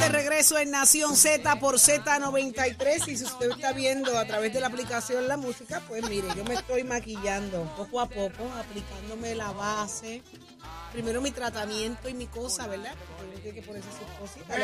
De regreso en Nación Z por Z93 y si usted está viendo a través de la aplicación la música, pues mire, yo me estoy maquillando poco a poco, aplicándome la base. Primero mi tratamiento y mi cosa, ¿verdad? Tiene que ponerse sus cositas.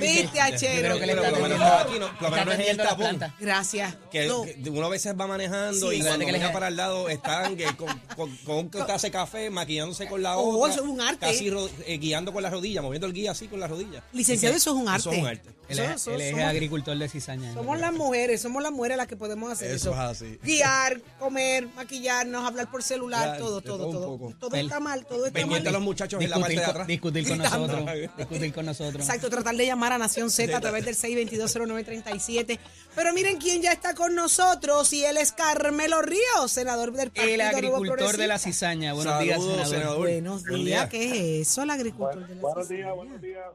¿Viste, Achero? Pero por lo menos no, aquí no, por lo menos no es en el tapón. Gracias. Que, No. que uno a veces va manejando Sí, y cuando Que mira para el lado están que con, con, con un taza de café, maquillándose con la Oh, otra. eso es un arte. Casi ro- eh, guiando con la rodilla, moviendo el guía así con la rodilla. Licenciado, eso es un arte. Eso es un arte. Él es somos- agricultor de cizaña. Somos las mujeres, somos las mujeres las que podemos hacer eso. Eso es así. Guiar, comer, maquillarnos, hablar por celular, todo, todo, todo todo. está mal, todo está Pendiente a los mal. muchachos en la parte de atrás. discutir con Gritando. Nosotros. discutir con nosotros. Exacto, tratar de llamar a Nación Z a través del 6220937. Pero miren quién ya está con nosotros y él es Carmelo Ríos, senador del Partido El agricultor de la cizaña. Buenos días, Saludos, senador. senador. Buenos Buen días, día. ¿qué es eso, el agricultor de la Buenos cizaña? días, buenos días.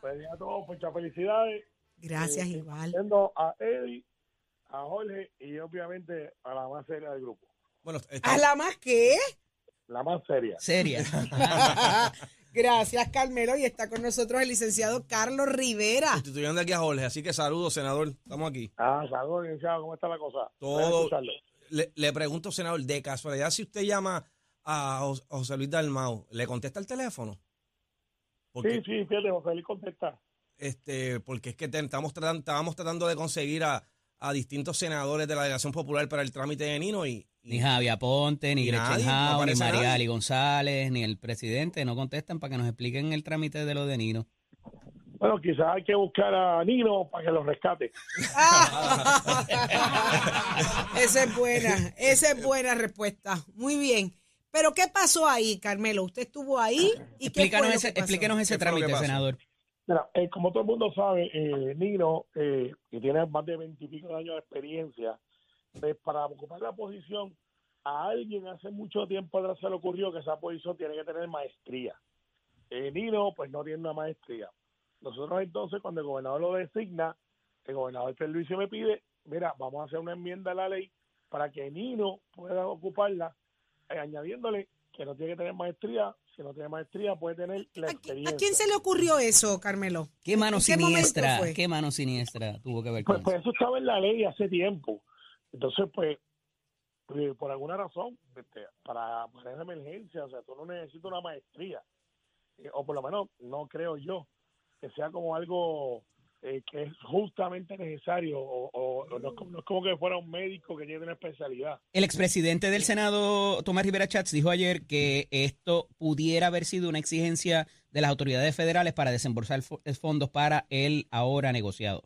Buenos días a todos, muchas felicidades. Gracias, Eh, igual. A Eddie, a Jorge y obviamente a la más seria del grupo. Bueno, está- ¿A la más qué? La más seria. Seria. Gracias, Carmelo. Y está con nosotros el licenciado Carlos Rivera. sustituyendo aquí a Jorge, así que saludos, senador. Estamos aquí. Ah, saludos, licenciado, ¿cómo está la cosa? Todo-. Le, le pregunto, senador, de casualidad, si usted llama a Jos- a José Luis Dalmau, ¿le contesta el teléfono? Porque, Sí, sí, fíjate, José Luis contesta. este, porque es que te- estamos tratando, estábamos tratando de conseguir a, a distintos senadores de la delegación popular para el trámite de Nino y- Ni Javi Aponte, ni Ni Gretchen no Howe, ni Mariali nadie. González, ni el presidente no contestan para que nos expliquen el trámite de lo de Nino. Bueno, quizás hay que buscar a Nino para que lo rescate. esa es buena, esa es buena respuesta. Muy bien. Pero ¿qué pasó ahí, Carmelo? ¿Usted estuvo ahí? ¿Y qué fue Explícanos lo ese, que pasó? explíquenos ese ¿Qué fue lo que trámite, senador. Mira, eh, como todo el mundo sabe, eh, Nino, eh, que tiene más de veintipico de años de experiencia, pues, para ocupar la posición, a alguien hace mucho tiempo atrás se le ocurrió que esa posición tiene que tener maestría. Eh, Nino, pues no tiene una maestría. Nosotros entonces, cuando el gobernador lo designa, el gobernador Luis me pide, mira, vamos a hacer una enmienda a la ley para que Nino pueda ocuparla, eh, añadiéndole que no tiene que tener maestría, si no tiene maestría puede tener la ¿A, experiencia. a quién se le ocurrió eso, Carmelo? ¿Qué mano ¿En qué momento siniestra? ¿Qué mano siniestra tuvo que ver Pues, con pues eso? eso estaba en la ley hace tiempo. Entonces, pues, eh, por alguna razón, este, para manejar emergencia, o sea, tú no necesitas una maestría. Eh, o por lo menos, no creo yo, que sea como algo eh, que es justamente necesario, o, o- o no, es como, no es como que fuera un médico que tiene una especialidad. El expresidente del Senado, Tomás Rivera Chats, dijo ayer que esto pudiera haber sido una exigencia de las autoridades federales para desembolsar fo- fondos para el ahora negociado.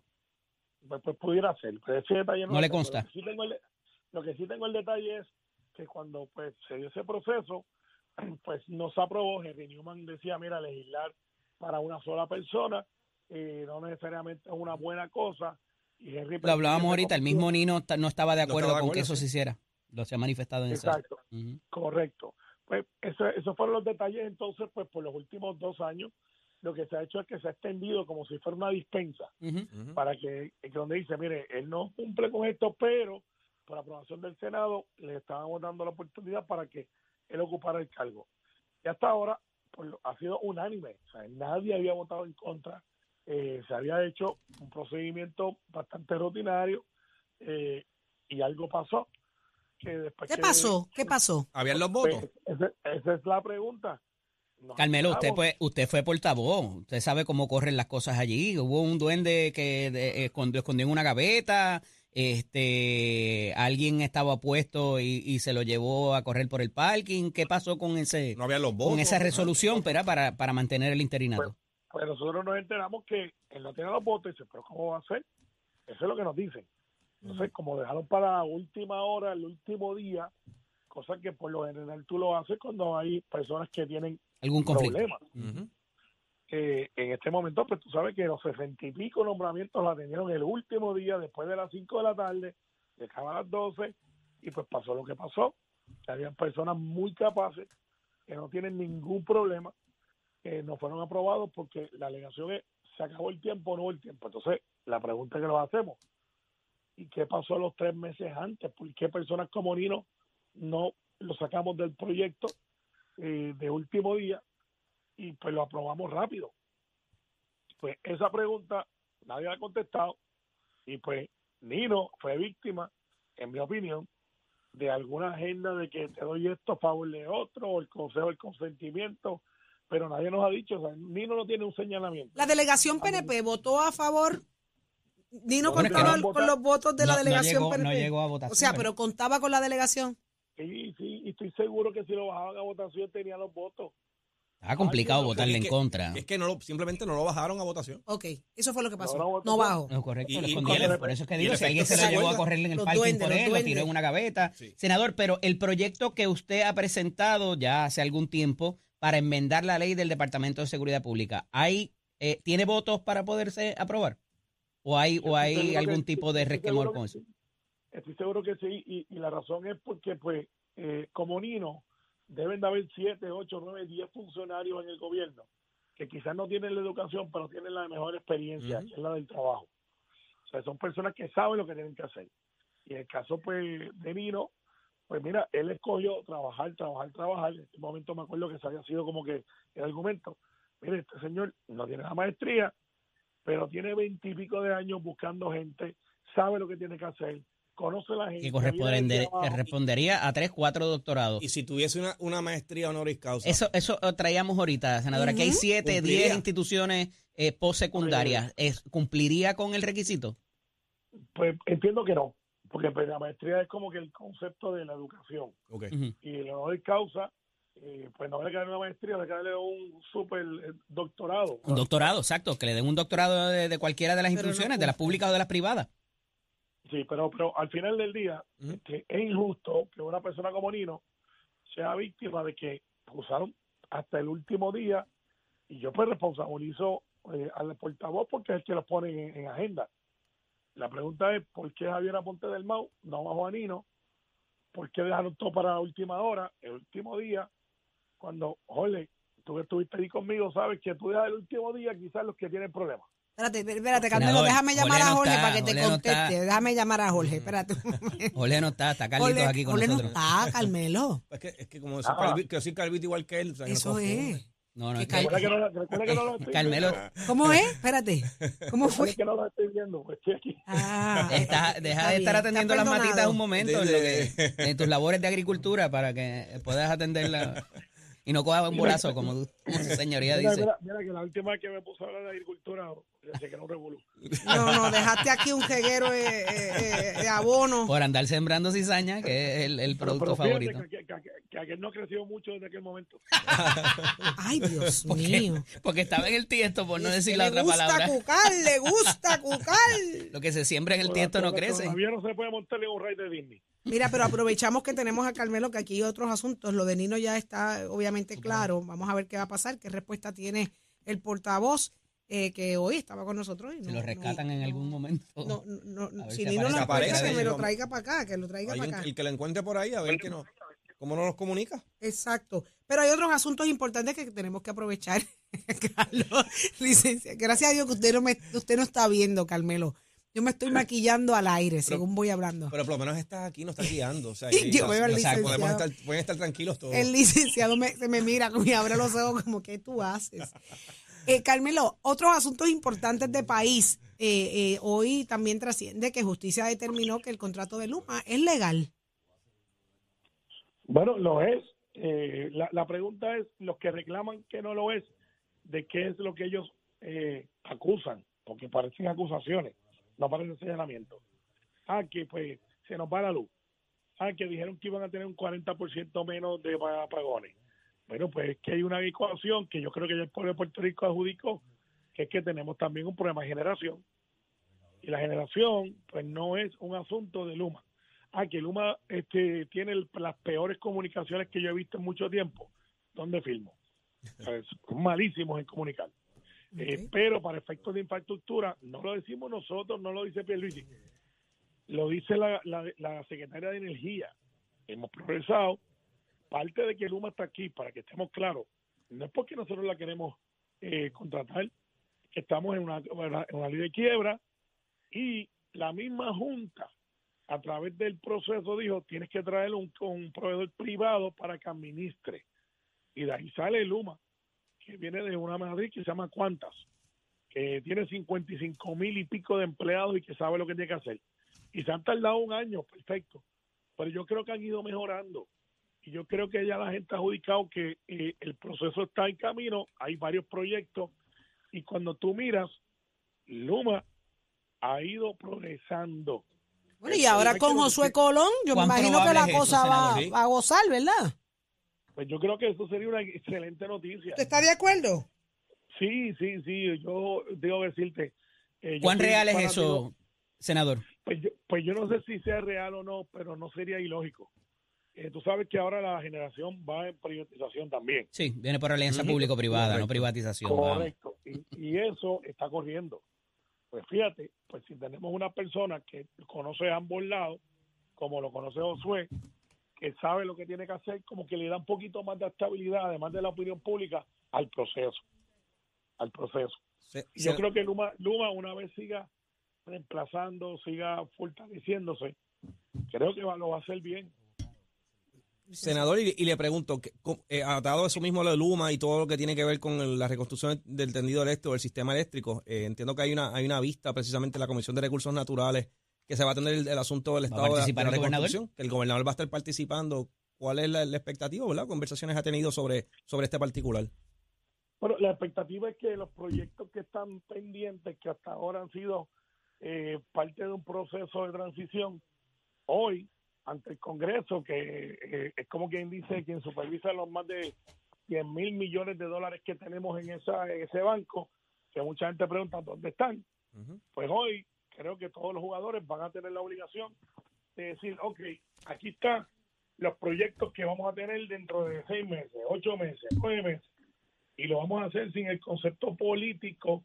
Pues, pues pudiera ser. Pero ese detalle No lo le consta. Lo que, sí tengo el, lo que sí tengo el detalle es que cuando pues se dio ese proceso, pues no se aprobó. Henry Newman decía, mira, legislar para una sola persona eh, no necesariamente es una buena cosa. Y Henry Lo hablábamos ahorita, el mismo Nino no estaba de No acuerdo estaba de con que eso sí. se hiciera. Lo se ha manifestado en. Exacto, correcto. Pues eso, esos fueron los detalles. Entonces, pues por los últimos dos años, lo que se ha hecho es que se ha extendido como si fuera una dispensa. Para que, que donde dice, mire, él no cumple con esto, pero por aprobación del Senado le estábamos dando la oportunidad para que él ocupara el cargo. Y hasta ahora pues, ha sido unánime, o sea, nadie había votado en contra, eh, se había hecho un procedimiento bastante rutinario eh, y algo pasó. Que después ¿Qué que- pasó? ¿Qué pasó? ¿Habían los Pues, votos? esa, esa es la pregunta. Nos Carmelo, usted fue, usted fue portavoz, usted sabe cómo corren las cosas allí. Hubo un duende que de- escondió, escondió en una gaveta, este, alguien estaba puesto y, y se lo llevó a correr por el parking. ¿Qué pasó con ese, No habían los votos. con esa resolución para, para, para mantener el interinato? Pues nosotros nos enteramos que él no tiene los votos y dice, pero ¿cómo va a ser? Eso es lo que nos dicen. Entonces, como dejaron para la última hora, el último día, cosa que por lo general tú lo haces cuando hay personas que tienen ¿Algún conflicto? problemas. Eh, en este momento, pues tú sabes que los sesenta y pico nombramientos los atendieron el último día, después de las 5 de la tarde, dejaba a las 12, y pues pasó lo que pasó. Habían personas muy capaces que no tienen ningún problema, que no fueron aprobados porque la alegación es, se acabó el tiempo o no el tiempo. Entonces, la pregunta que nos hacemos, ¿y qué pasó los tres meses antes? ¿Por qué personas como Nino no lo sacamos del proyecto eh, de último día y pues lo aprobamos rápido? Pues esa pregunta nadie la ha contestado y pues Nino fue víctima, en mi opinión, de alguna agenda de que te doy esto a favor de otro o el consejo del consentimiento, pero nadie nos ha dicho, o sea, Nino no tiene un señalamiento. La delegación PNP votó a favor. Nino que contaba no- con los votos de la No- no delegación llegó- PNP. no llegó a votación, O sea, pero contaba con la delegación. Sí, sí, y estoy seguro que si lo bajaban a votación tenía los votos. Está complicado Ay, votarle Es en contra. Es que no lo, simplemente no lo bajaron a votación. Ok, eso fue lo que pasó. No, no, No bajo. No, correcto, Y- lo y- escondieron. y el- por eso es que y digo, si alguien se que llevó a se correr en el parking duendes, por él, lo tiró en una gaveta. Sí. Senador, pero el proyecto que usted ha presentado ya hace algún tiempo para enmendar la ley del Departamento de Seguridad Pública, ¿hay, eh, ¿tiene votos para poderse aprobar? ¿O hay, o hay algún que- tipo de resquemor con eso? Estoy seguro que sí, y, y la razón es porque, pues, eh, como Nino, deben de haber siete, ocho, nueve, diez funcionarios en el gobierno que quizás no tienen la educación, pero tienen la mejor experiencia, que es la del trabajo. O sea, son personas que saben lo que tienen que hacer. Y en el caso, pues, de Nino, pues mira, él escogió trabajar, trabajar, trabajar. En este momento me acuerdo que se había sido como que el argumento. Mire, este señor no tiene la maestría, pero tiene veintipico de años buscando gente, sabe lo que tiene que hacer, conoce a la gente. Que viene corresponde- desde abajo. que respondería a tres, cuatro doctorados. Y si tuviese una, una maestría honoris causa. Eso, eso eh, traíamos ahorita, senadora, que hay siete, Cumpliría. diez instituciones eh, postsecundarias. Es- ¿Cumpliría con el requisito? Pues entiendo que no, porque pues, la maestría es como que el concepto de la educación. Ok. Ujú. Y el honor causa, eh, pues no le cae una maestría, le cae un super eh, doctorado. Un doctorado, exacto, que le den un doctorado de, de cualquiera de las Pero no instituciones, de las públicas o de las privadas. Sí, pero, pero al final del día este, es injusto que una persona como Nino sea víctima de que usaron hasta el último día y yo pues responsabilizo eh, al portavoz porque es el que los pone en, en agenda. La pregunta es ¿por qué Javier Aponte del Mau no bajó a Nino? ¿Por qué dejaron todo para la última hora, el último día? Cuando, Jorge, tú que estuviste ahí conmigo, sabes que tú dejas el último día quizás los que tienen problemas. Espérate, espérate, Carmelo, déjame llamar Jorge a no Jorge está, para que te Jorge no conteste. está. déjame llamar a Jorge, espérate. Jorge no está, está Carlitos Jorge, aquí con Jorge no nosotros. está, Carmelo. Es que, es que como soy, Ah. calvi- que soy calvito igual que él. o sea, Eso es. No, no, Que es que- no, no Carmelo. ¿Cómo es? Espérate. ¿Cómo fue? que no lo estoy viendo, pues estoy aquí. Ah, está- está deja de estar atendiendo está las matitas un momento en, lo que- en tus labores de agricultura para que puedas atenderla y no cojas un bolazo como, tú- como su señoría Mira, dice. mira, mira que la última vez que me puse a hablar de agricultura, un revolú. No, no, dejaste aquí un jeguero de, eh, eh, de abono. Por andar sembrando cizaña, que es el, producto pero favorito. Que, que, que, que aquel no creció mucho desde aquel momento. Ay, Dios ¿Por qué? mío. Porque estaba en el tiesto, por no Es decir la le otra gusta palabra. cucar, le gusta cucar. Lo que se siembra en el tiesto no crece. Todavía no se puede montarle un rey de Disney. Mira, pero aprovechamos que tenemos a Carmelo, que aquí hay otros asuntos. Lo de Nino ya está obviamente claro. Vamos a ver qué va a pasar, qué respuesta tiene el portavoz, eh, que hoy estaba con nosotros. y no- lo rescatan no- en algún momento. No, no, no, si si Nino lo aparece. que me lo traiga para acá, que lo traiga para acá. el que lo encuentre por ahí, a ver que no, cómo no los comunica. Exacto. Pero hay otros asuntos importantes que tenemos que aprovechar, Carlos. Licencia. Gracias a Dios que usted no, me, usted no está viendo, Carmelo. Yo me estoy maquillando al aire, según voy hablando. Pero por lo menos estás aquí, no estás guiando. O sea, Y yo o veo al sea, licenciado. podemos estar, pueden estar tranquilos todos. El licenciado me, se me mira y abre los ojos como, ¿qué tú haces? Eh, Carmelo, otros asuntos importantes de país. Eh, eh, hoy también trasciende que justicia determinó que el contrato de Luma es legal. Bueno, lo es. Eh, la, la pregunta es, los que reclaman que no lo es, ¿de qué es lo que ellos eh, acusan? Porque parecen acusaciones, no parecen señalamientos. Ah, que pues se nos va la luz. Ah, que dijeron que iban a tener un 40% menos de pa- apagones. Bueno, pues es que hay una ecuación que yo creo que ya el pueblo de Puerto Rico adjudicó, que es que tenemos también un problema de generación. Y la generación, pues no es un asunto de Luma. Ah, que Luma este, tiene el- las peores comunicaciones que yo he visto en mucho tiempo. ¿Dónde filmo? O sea, Son malísimos en comunicar. Eh, pero para efectos de infraestructura, no lo decimos nosotros, no lo dice Pierluisi, lo dice la, la, la secretaria de Energía. Hemos progresado. Parte de que Luma está aquí, para que estemos claros, no es porque nosotros la queremos eh, contratar, estamos en una, en una ley de quiebra y la misma Junta, a través del proceso, dijo, tienes que traer un, un proveedor privado para que administre. Y de ahí sale Luma, que viene de una Madrid que se llama Cuantas, que tiene 55 mil y pico de empleados y que sabe lo que tiene que hacer. Y se han tardado un año, perfecto. Pero yo creo que han ido mejorando. Y yo creo que ya la gente ha adjudicado que eh, el proceso está en camino, hay varios proyectos. Y cuando tú miras, Luma ha ido progresando. Bueno, y ahora con Josué Colón, yo me ¿Cuán imagino que la es eso, cosa va, senador? Sí. va a gozar, ¿verdad? Pues yo creo que eso sería una excelente noticia. ¿Usted está de acuerdo? Sí, sí, sí, yo debo decirte. eh, ¿Cuán real es eso, senador? Pues yo, pues yo no sé si sea real o no, pero no sería ilógico. Eh, tú sabes que ahora la generación va en privatización también. Sí, viene por alianza público-privada, no privatización. Correcto. Y, y eso está corriendo. Pues fíjate, pues si tenemos una persona que conoce ambos lados, como lo conoce Josué, que sabe lo que tiene que hacer, como que le da un poquito más de estabilidad, además de la opinión pública, al proceso. Al proceso. Se- Y yo se- creo que Luma, Luma una vez siga reemplazando, siga fortaleciéndose, creo que va- lo va a hacer bien. Senador, y, y le pregunto, eh, atado a eso mismo lo de Luma y todo lo que tiene que ver con el- la reconstrucción del tendido eléctrico, del sistema eléctrico, eh, entiendo que hay una, hay una vista precisamente en la Comisión de Recursos Naturales que se va a tener el, el asunto del ¿Va a estado de, la- participar de la el gobernador? reconstrucción, que el gobernador va a estar participando. ¿Cuál es la, la expectativa, verdad? ¿Conversaciones ha tenido sobre, sobre este particular? Bueno, la expectativa es que los proyectos que están pendientes, que hasta ahora han sido eh, parte de un proceso de transición, hoy, ante el Congreso, que eh, es como quien dice, quien supervisa los más de 100 mil millones de dólares que tenemos en, esa, en ese banco, que mucha gente pregunta dónde están. Pues hoy creo que todos los jugadores van a tener la obligación de decir, ok, aquí están los proyectos que vamos a tener dentro de seis meses, ocho meses, nueve meses y lo vamos a hacer sin el concepto político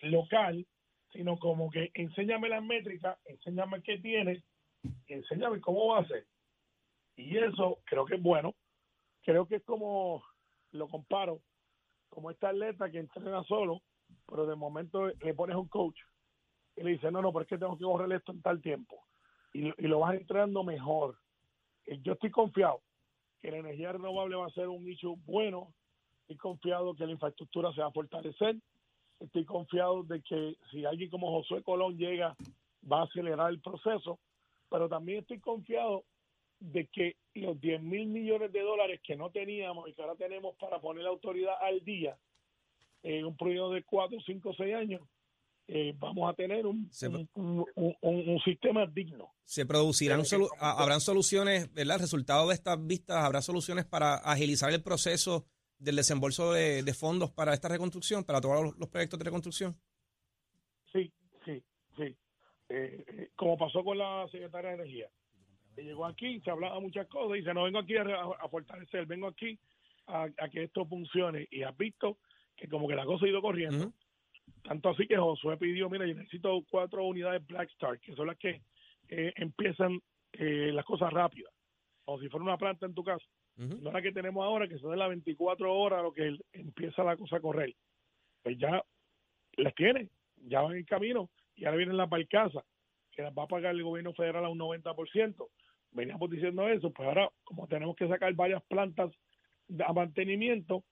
local, sino como que enséñame las métricas, enséñame qué tienes, enséñame cómo va a ser. Y eso creo que es bueno. Creo que es como, lo comparo, como esta atleta que entrena solo, pero de momento le pones un coach y le dice, no, no, pero es que tengo que correr esto en tal tiempo. Y, y lo vas entrenando mejor. Eh, Yo estoy confiado que la energía renovable va a ser un nicho bueno estoy confiado que la infraestructura se va a fortalecer, estoy confiado de que si alguien como Josué Colón llega, va a acelerar el proceso, pero también estoy confiado de que los 10 mil millones de dólares que no teníamos y que ahora tenemos para poner la autoridad al día, en un periodo de 4, 5, 6 años, eh, vamos a tener un, Se- un, un- un- un sistema digno. ¿Se producirán, solu- a- habrán soluciones, verdad? Resultado de estas vistas, ¿habrá soluciones para agilizar el proceso del desembolso de, de fondos para esta reconstrucción, para todos los, los proyectos de reconstrucción? Sí, sí, sí. Eh, eh, como pasó con la secretaria de Energía. Que llegó aquí, se hablaba muchas cosas, y dice, no vengo aquí a, a fortalecer, vengo aquí a, a que esto funcione. Y has visto que como que la cosa ha ido corriendo. Tanto así que Josué pidió, mira, yo necesito cuatro unidades Black Star, que son las que eh, empiezan eh, las cosas rápidas, como si fuera una planta en tu casa. Ujú. No la que tenemos ahora, que son de las 24 horas lo que empieza la cosa a correr. Pues ya las tiene, ya van en camino y ahora vienen las barcazas, que las va a pagar el gobierno federal a un 90%. Veníamos diciendo eso, pues ahora como tenemos que sacar varias plantas a mantenimiento,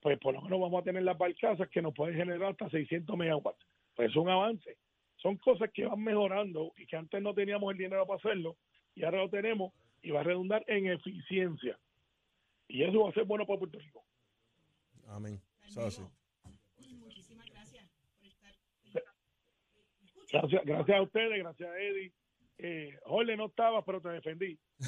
pues por lo menos vamos a tener las barcazas que nos pueden generar hasta 600 megawatts. Pues es un avance. Son cosas que van mejorando y que antes no teníamos el dinero para hacerlo y ahora lo tenemos y va a redundar en eficiencia. Y eso va a ser bueno para Puerto Rico. Amén. Eso Gracias, gracias a ustedes, gracias a Eddie. Eh, Jorge no estaba, pero te defendí.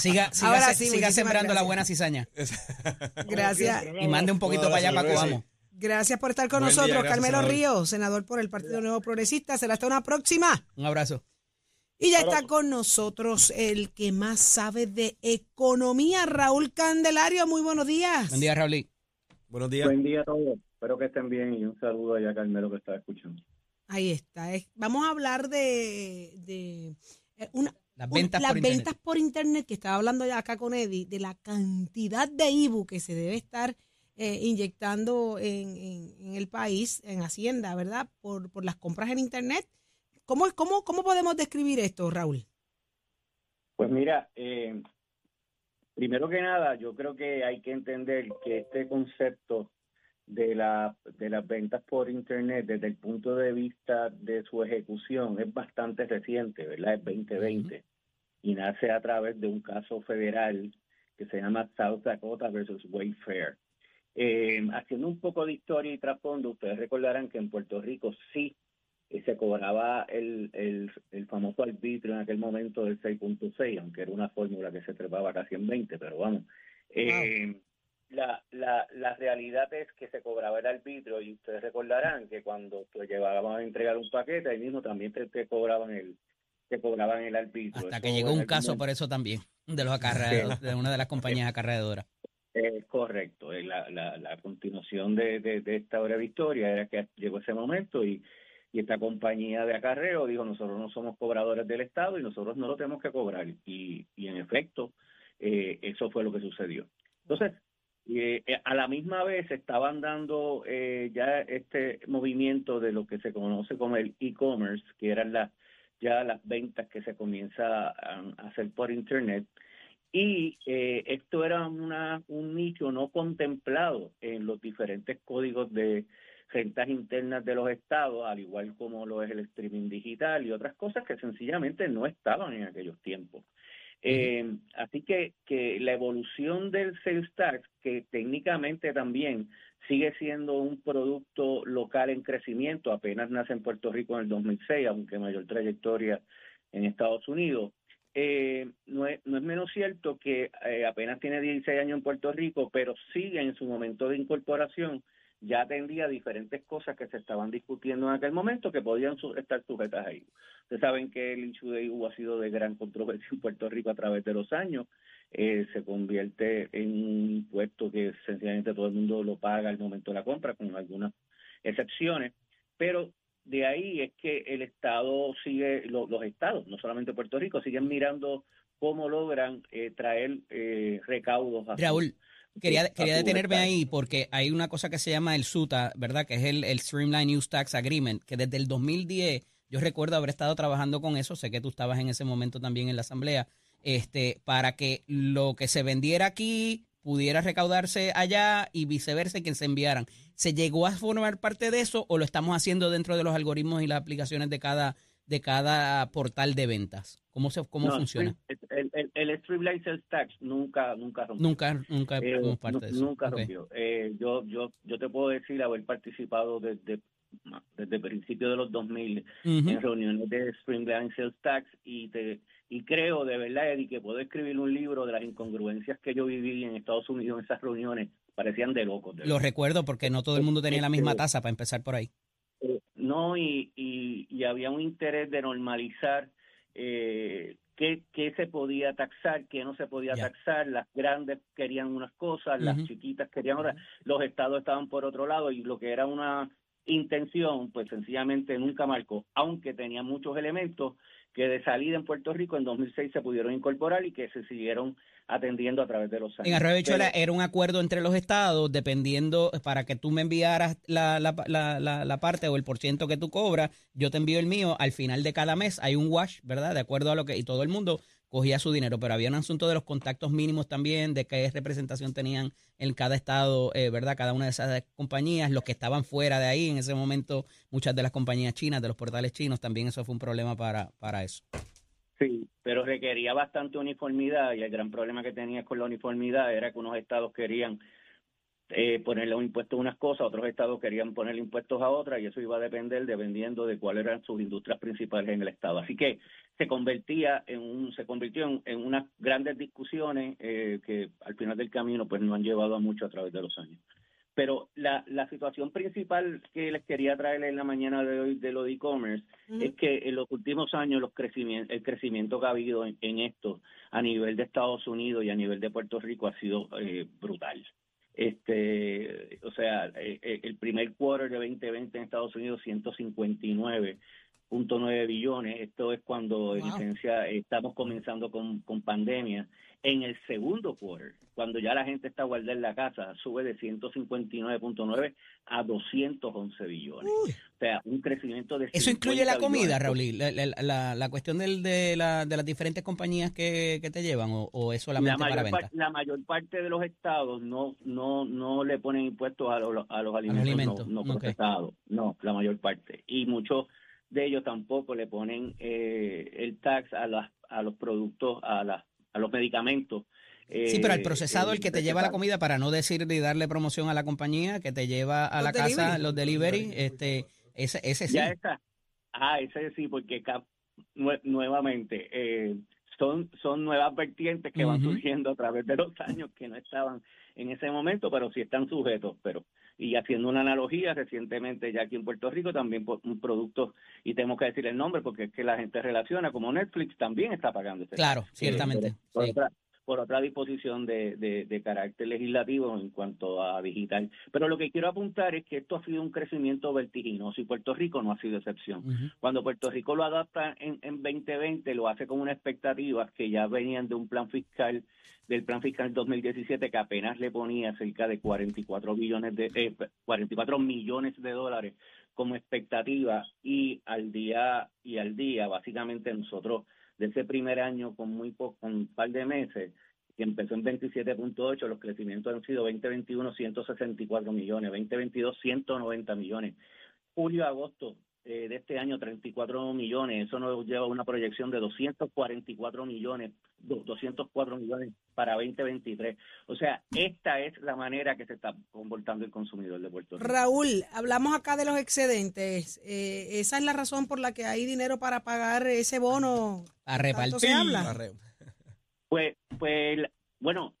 Siga, siga, Ahora se- sí, siga muchísimas sembrando la buena cizaña. Gracias. Y mande un poquito para allá, bebé. Coamo. Gracias por estar con Buen día, nosotros, gracias, Carmelo senador. Ríos, senador por el Partido Nuevo Progresista. Será hasta una próxima. Un abrazo. Y ya está con nosotros el que más sabe de economía, Raúl Candelario. Muy buenos días. Buen día, Raúl. Buenos días. Buen día a todos. Espero que estén bien y un saludo allá a Carmelo que está escuchando. Ahí está. Es- vamos a hablar de, de eh, una, Las un- ventas las por internet. ventas por internet, que estaba hablando ya acá con Eddie, de la cantidad de IBU que se debe estar eh, inyectando en, en- en el país, en Hacienda, ¿verdad? Por, por las compras en internet. ¿Cómo, cómo, ¿Cómo podemos describir esto, Raúl? Pues mira, eh, primero que nada, yo creo que hay que entender que este concepto de, la, de las ventas por Internet, desde el punto de vista de su ejecución, es bastante reciente, ¿verdad? Es 2020 y nace a través de un caso federal que se llama South Dakota versus Wayfair. Eh, haciendo un poco de historia y trasfondo, ustedes recordarán que en Puerto Rico sí eh, se cobraba el, el, el famoso arbitrio en aquel momento del 6.6, aunque era una fórmula que se trepaba casi en 20, pero vamos. Eh, la, la, la realidad es que se cobraba el arbitrio y ustedes recordarán que cuando te llevábamos a entregar un paquete, ahí mismo también te, te cobraban el te cobraban el arbitrio. Hasta Eso que llegó un caso por eso también, de los de una de las compañías acarreadoras. Eh, correcto, la, la, la continuación de, de, de esta breve historia era que llegó ese momento y, y esta compañía de acarreo dijo nosotros no somos cobradores del Estado y nosotros no lo tenemos que cobrar y, y en efecto eh, eso fue lo que sucedió. Entonces, eh, eh, a la misma vez estaban dando eh, ya este movimiento de lo que se conoce como el e-commerce, que eran las ya las ventas que se comienza a, hacer por internet y eh, esto era una, un nicho no contemplado en los diferentes códigos de rentas internas de los estados, al igual como lo es el streaming digital y otras cosas que sencillamente no estaban en aquellos tiempos. Eh, así que, la evolución del sales que técnicamente también sigue siendo un producto local en crecimiento, apenas nace en Puerto Rico en el 2006, aunque mayor trayectoria en Estados Unidos, eh, no, es, no es menos cierto que eh, apenas tiene 16 años en Puerto Rico, pero sigue en su momento de incorporación, ya atendía diferentes cosas que se estaban discutiendo en aquel momento que podían estar sujetas ahí. Ustedes saben que el issue de IVU ha sido de gran controversia en Puerto Rico a través de los años. Eh, se convierte en un impuesto que sencillamente todo el mundo lo paga al momento de la compra, con algunas excepciones, pero de ahí es que el Estado sigue, lo- los estados, no solamente Puerto Rico, siguen mirando cómo logran eh, traer eh, recaudos. a Raúl, quería, quería detenerme ahí porque hay una cosa que se llama el SUTA, ¿verdad? Que es el, el Streamline Use Tax Agreement, que desde el 2010 yo recuerdo haber estado trabajando con eso, sé que tú estabas en ese momento también en la asamblea, este, para que lo que se vendiera aquí pudiera recaudarse allá y viceversa y que se enviaran. ¿Se llegó a formar parte de eso o lo estamos haciendo dentro de los algoritmos y las aplicaciones de cada, de cada portal de ventas? ¿Cómo, se, cómo No, funciona? El, el, el Streamline Sales Tax nunca, nunca rompió. Nunca, nunca Eh, parte de eso. Nunca Ok. rompió. Eh, yo, yo, yo te puedo decir haber participado desde, desde principios de los 2000 Ujú. en reuniones de Streamline Sales Tax y te y creo de verdad Eddie que puedo escribir un libro de las incongruencias que yo viví en Estados Unidos en esas reuniones parecían de locos de Lo recuerdo porque no todo el mundo tenía la misma Este, tasa para empezar por ahí. Eh, no, y, y, y había un interés de normalizar eh, qué, qué se podía taxar, qué no se podía taxar. Las grandes querían unas cosas, las chiquitas querían otras. Los estados estaban por otro lado y lo que era una intención, pues sencillamente nunca marcó, aunque tenía muchos elementos que de salida en Puerto Rico en 2006 se pudieron incorporar y que se siguieron atendiendo a través de los años. En Arroyo Bichuela era un acuerdo entre los estados dependiendo para que tú me enviaras la, la, la, la, la parte o el porciento que tú cobras, yo te envío el mío, al final de cada mes hay un wash, ¿verdad? De acuerdo a lo que, y todo el mundo cogía su dinero, pero había un asunto de los contactos mínimos también, de qué representación tenían en cada estado, eh, ¿verdad? Cada una de esas compañías, los que estaban fuera de ahí en ese momento, muchas de las compañías chinas, de los portales chinos, también eso fue un problema para, para eso. Sí, pero requería bastante uniformidad y el gran problema que tenía con la uniformidad era que unos estados querían eh, ponerle un impuesto a unas cosas, otros estados querían ponerle impuestos a otras y eso iba a depender dependiendo de cuáles eran sus industrias principales en el estado. Así que se convertía en un, se convirtió en, en unas grandes discusiones eh, que al final del camino pues no han llevado a mucho a través de los años. Pero la, la situación principal que les quería traer en la mañana de hoy de lo de e-commerce es que en los últimos años los crecimientos, el crecimiento que ha habido en, en esto a nivel de Estados Unidos y a nivel de Puerto Rico ha sido eh, brutal. Este, o sea, eh, eh, el primer quarter de 2020 en Estados Unidos 159.9 billones. Esto es cuando en licencia estamos comenzando con, con pandemia. En el segundo quarter, cuando ya la gente está guardada en la casa, sube de 159.9 a 211 billones. O sea, un crecimiento de ¿Eso incluye la 50 comida. Raúl? La, la, la- la cuestión del, de, la, de las diferentes compañías que, que te llevan o, o es La solamente para mayor, venta? par- la mayor parte de los estados no no no le ponen impuestos a, los- a los alimentos, alimentos, no, no ok. procesados. No, la mayor parte. Y muchos de ellos tampoco le ponen eh, el tax a, las, a los productos, a, las, a los medicamentos. Sí, pero al eh, procesado, eh, el que te lleva la comida, para no decir ni darle promoción a la compañía, que te lleva a la casa los delivery, este, ese, ese sí. Ya está. Ah, ese sí, porque nuevamente eh, son son nuevas vertientes que van surgiendo a través de los años que no estaban en ese momento, pero sí están sujetos. Pero y haciendo una analogía, recientemente ya aquí en Puerto Rico también por un producto y tenemos que decir el nombre porque es que la gente relaciona como Netflix también está pagando ese Claro, ciertamente. sí. otra, por otra disposición de, de, de carácter legislativo en cuanto a digital. Pero lo que quiero apuntar es que esto ha sido un crecimiento vertiginoso y Puerto Rico no ha sido excepción. Cuando Puerto Rico lo adapta en, en 2020, lo hace con unas expectativas que ya venían de un plan fiscal, del plan fiscal 2017, que apenas le ponía cerca de 44 billones de, eh, 44 millones de dólares como expectativa y al día y al día, básicamente nosotros de ese primer año con muy poco, con un par de meses, que empezó en 27.8, los crecimientos han sido 2021 164 millones, 2022 190 millones, julio agosto eh, de este año 34 millones, eso nos lleva a una proyección de 244 millones, 204 millones para 2023. O sea, esta es la manera que se está comportando el consumidor de Puerto Rico. Raúl, hablamos acá de los excedentes. Eh, esa es la razón por la que hay dinero para pagar ese bono. A ¿Tanto repartir. se habla? Pues, pues, bueno,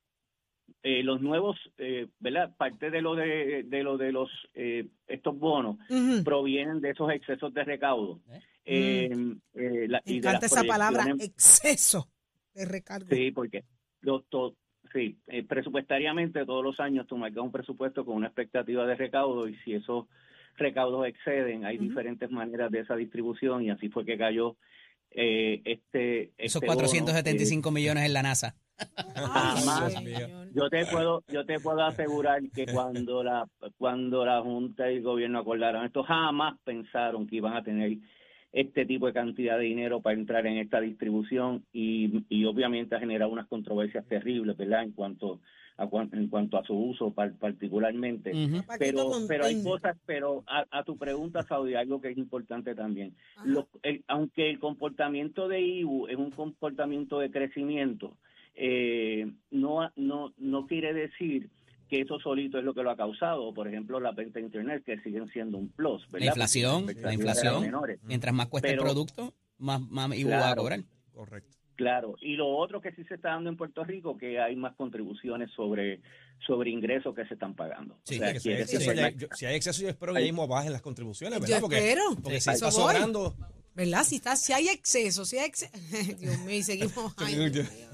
eh, los nuevos, eh, ¿verdad? Parte de lo de, de lo de los eh, estos bonos provienen de esos excesos de recaudo. Eh, eh, la- Me y de encanta esa palabra, exceso de recargo. Sí, porque lo- to- sí, eh, presupuestariamente todos los años tú marcas un presupuesto con una expectativa de recaudo y si esos recaudos exceden, hay diferentes maneras de esa distribución y así fue que cayó eh, este, Esos este bono, 475 millones en la NASA. Jamás. Yo te puedo, yo te puedo asegurar que cuando la, cuando la Junta y el gobierno acordaron esto, jamás pensaron que iban a tener este tipo de cantidad de dinero para entrar en esta distribución y, y obviamente ha generado unas controversias terribles, ¿verdad? En cuanto a, en cuanto a su uso par- particularmente. Pero, pero hay cosas, pero a, a tu pregunta, Saudi, algo que es importante también. Lo- el- aunque el comportamiento de IBU es un comportamiento de crecimiento, eh, no, no, no quiere decir que eso solito es lo que lo ha causado. Por ejemplo, las ventas de Internet que siguen siendo un plus. ¿verdad? La inflación, la inflación. Mientras más cuesta Pero- el producto, más, más IVU va a Claro. cobrar. Correcto. Claro, y lo otro que sí se está dando en Puerto Rico, que hay más contribuciones sobre, sobre ingresos que se están pagando. Sí, o sea, Que si, hay exceso, ya- yo- si hay exceso, yo espero que ya mismo bajen las contribuciones, Yo ¿verdad? Porque, espero. porque Sí, si eso está sobrando, ¿Verdad? Si, está, si hay exceso, si hay exceso. Dios mío, y seguimos. Ay, Dios mío.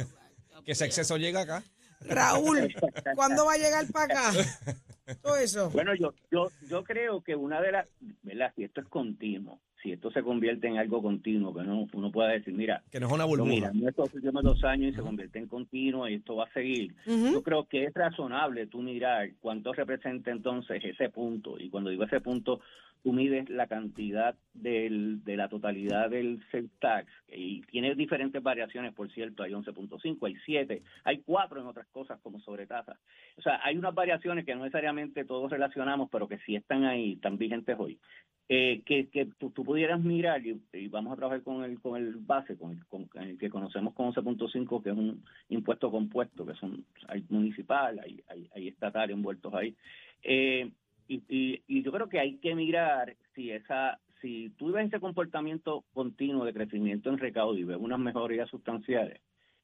que ese exceso llega acá. Raúl, ¿cuándo va a llegar para acá? Todo eso. Bueno, yo, yo, yo creo que una de las, ¿verdad? Si esto es continuo, si esto se convierte en algo continuo, que no, uno pueda decir, mira, Que no es una burbuja. mira, no estos últimos dos años y se convierte en continuo y esto va a seguir. Yo creo que es razonable tú mirar cuánto representa entonces ese punto. Y cuando digo ese punto, tú mides la cantidad del, de la totalidad del sales tax. Y tiene diferentes variaciones, por cierto. Hay 11.5, hay 7, hay 4 en otras cosas como sobretasa. O sea, hay unas variaciones que no necesariamente todos relacionamos, pero que sí están ahí, están vigentes hoy. Eh, que, que tú, pudieras mirar, y, vamos a trabajar con el, con el base, con el, con el que conocemos como 11.5, que es un impuesto compuesto, que son hay municipal, hay, hay, hay estatal envueltos ahí. Eh, y, y, y yo creo que hay que mirar si esa si tú ves ese comportamiento continuo de crecimiento en recaudo y ves unas mejorías sustanciales,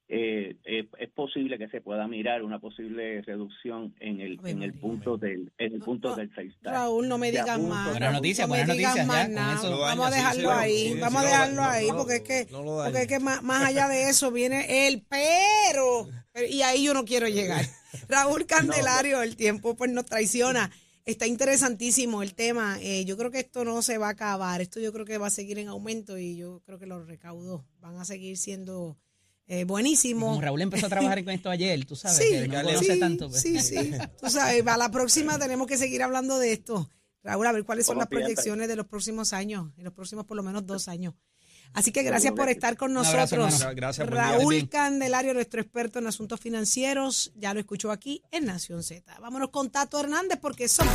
eh, eh, es posible que se pueda mirar una posible reducción en el en el punto del en el punto No, del tax. Raúl, no me digas más. de Buenas a noticias, no me buenas digas noticias, más nada. eso. Vamos a dejarlo sí, ahí, sí, vamos sí, a dejarlo no, ahí, no, porque es que, porque es que más, más allá de eso viene el pero, y ahí yo no quiero llegar. Raúl Candelario, el tiempo pues nos traiciona. Está interesantísimo el tema. Eh, yo creo que esto no se va a acabar. Esto yo creo que va a seguir en aumento y yo creo que los recaudos van a seguir siendo eh, buenísimos. Como Raúl empezó a trabajar con esto ayer, tú sabes, Sí, que no conoce sí, tanto. pues. sí, sí. Tú sabes, a la próxima tenemos que seguir hablando de esto. Raúl, a ver cuáles son ¿Cómo las proyecciones de los próximos años, en los próximos por lo menos dos años. Así que gracias por estar con abrazo, nosotros. Gracias. Raúl. Candelario, nuestro experto en asuntos financieros, ya lo escuchó aquí en Nación Z. Vámonos con Tato Hernández porque somos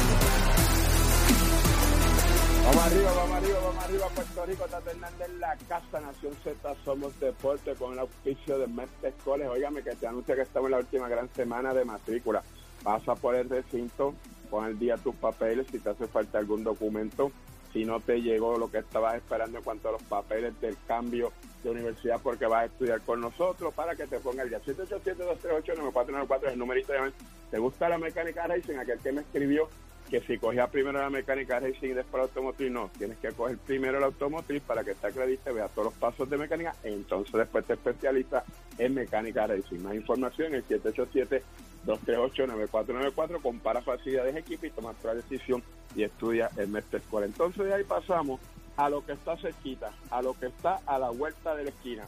Vamos arriba, vamos arriba, vamos arriba, Puerto Rico, Tato Hernández, la casa Nación Z, somos deporte con el auspicio de Mestre College. Óigame que te anuncia que estamos en la última gran semana de matrícula. Pasa por el recinto, pon al día tus papeles, si te hace falta algún documento, si no te llegó lo que estabas esperando en cuanto a los papeles del cambio de universidad porque vas a estudiar con nosotros para que te ponga el día 787-238-9494 es el numerito de ¿Te gusta la mecánica racing? Aquel que me escribió que si cogía primero la mecánica racing y después la automotriz, no, tienes que coger primero la automotriz para que te acredite, vea todos los pasos de mecánica, entonces después te especializa en mecánica racing. Más información en el 787-238-9494, compara facilidades de equipo y toma tu decisión y estudia el Mestre Escuela. Entonces de ahí pasamos a lo que está cerquita, a lo que está a la vuelta de la esquina,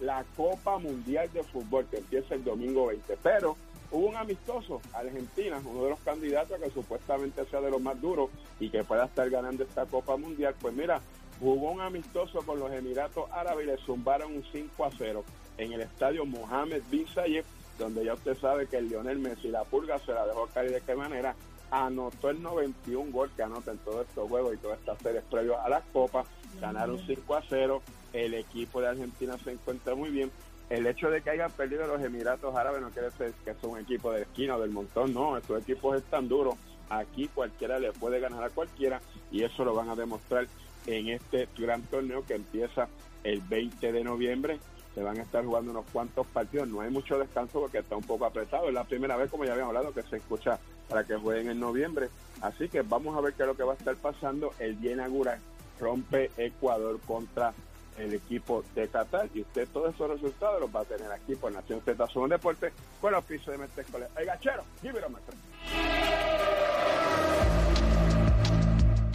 la Copa Mundial de Fútbol que empieza el domingo 20, pero hubo un amistoso, Argentina, uno de los candidatos que supuestamente sea de los más duros y que pueda estar ganando esta Copa Mundial, pues mira, jugó un amistoso con los Emiratos Árabes y le zumbaron un 5 a 0 en el estadio Mohamed Bin Zayed, donde ya usted sabe que el Lionel Messi, la pulga, se la dejó caer de qué manera, anotó el 91 gol que anota en todos estos juegos y todas estas series previos a las copas, ganaron 5 a 0, el equipo de Argentina se encuentra muy bien, el hecho de que hayan perdido los Emiratos Árabes no quiere decir que son un equipo de esquina o del montón, no, estos equipos están duros. Aquí cualquiera le puede ganar a cualquiera y eso lo van a demostrar en este gran torneo que empieza el 20 de noviembre. Se van a estar jugando unos cuantos partidos, no hay mucho descanso porque está un poco apretado. Es la primera vez, como ya habíamos hablado, que se escucha para que jueguen en noviembre. Así que vamos a ver qué es lo que va a estar pasando. El día inaugural rompe Ecuador contra el equipo de Qatar y usted todos esos resultados los va a tener aquí por Nación Z Somos Deporte con los pisos de Mestre Escolar. El gachero, a Mestre.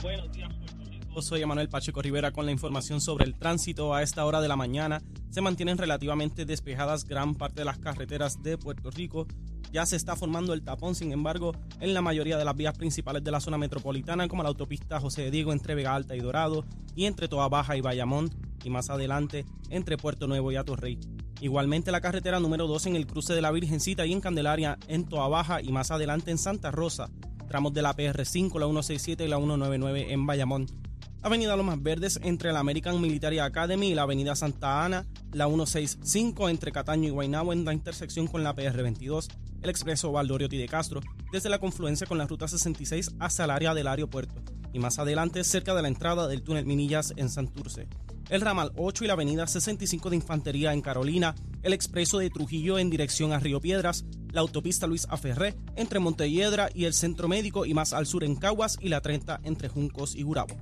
Buenos días, Puerto Rico. Soy Emanuel Pacheco Rivera con la información sobre el tránsito. A esta hora de la mañana se mantienen relativamente despejadas gran parte de las carreteras de Puerto Rico. Ya se está formando el tapón, sin embargo, en la mayoría de las vías principales de la zona metropolitana, como la autopista José de Diego entre Vega Alta y Dorado, y entre Toa Baja y Bayamón, y más adelante entre Puerto Nuevo y Atorrey. Igualmente la carretera número 2 en el cruce de la Virgencita y en Candelaria, en Toa Baja y más adelante en Santa Rosa, tramos de la PR5, la 167 y la 199 en Bayamón. Avenida Lomas Verdes entre la American Military Academy y la Avenida Santa Ana, la 165 entre Cataño y Guaynabo en la intersección con la PR22, el expreso Valdoriotti de Castro, desde la confluencia con la ruta 66 hasta el área del aeropuerto, y más adelante cerca de la entrada del túnel Minillas en Santurce. El ramal 8 y la avenida 65 de Infantería en Carolina, el expreso de Trujillo en dirección a Río Piedras, la autopista Luis Aferré entre Montelledra y el Centro Médico y más al sur en Caguas y la 30 entre Juncos y Gurabo.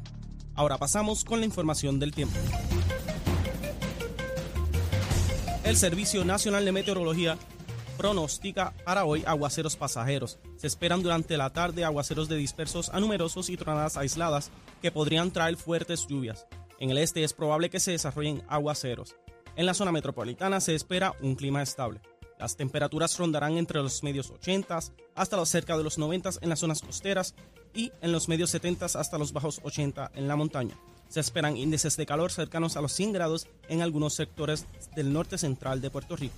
Ahora pasamos con la información del tiempo. El Servicio Nacional de Meteorología pronostica para hoy aguaceros pasajeros. Se esperan durante la tarde aguaceros de dispersos a numerosos y tronadas aisladas que podrían traer fuertes lluvias. En el este es probable que se desarrollen aguaceros. En la zona metropolitana se espera un clima estable. Las temperaturas rondarán entre los medios 80 hasta los cerca de los 90 en las zonas costeras y en los medios 70 hasta los bajos 80 en la montaña. Se esperan índices de calor cercanos a los 100 grados en algunos sectores del norte central de Puerto Rico.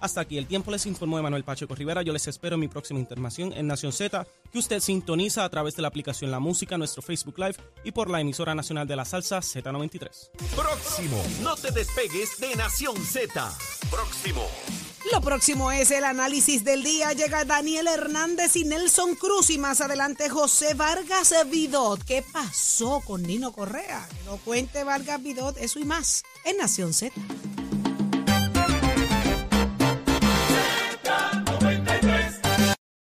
Hasta aquí el tiempo les informó Emanuel Pacheco Rivera. Yo les espero en mi próxima internación en Nación Z, que usted sintoniza a través de la aplicación La Música, nuestro Facebook Live y por la emisora nacional de la salsa Z93. Próximo. No te despegues de Nación Z. Próximo. Lo próximo es el análisis del día. Llega Daniel Hernández y Nelson Cruz y más adelante José Vargas Vidot. ¿Qué pasó con Nino Correa? Que no cuente Vargas Vidot, eso y más en Nación Z.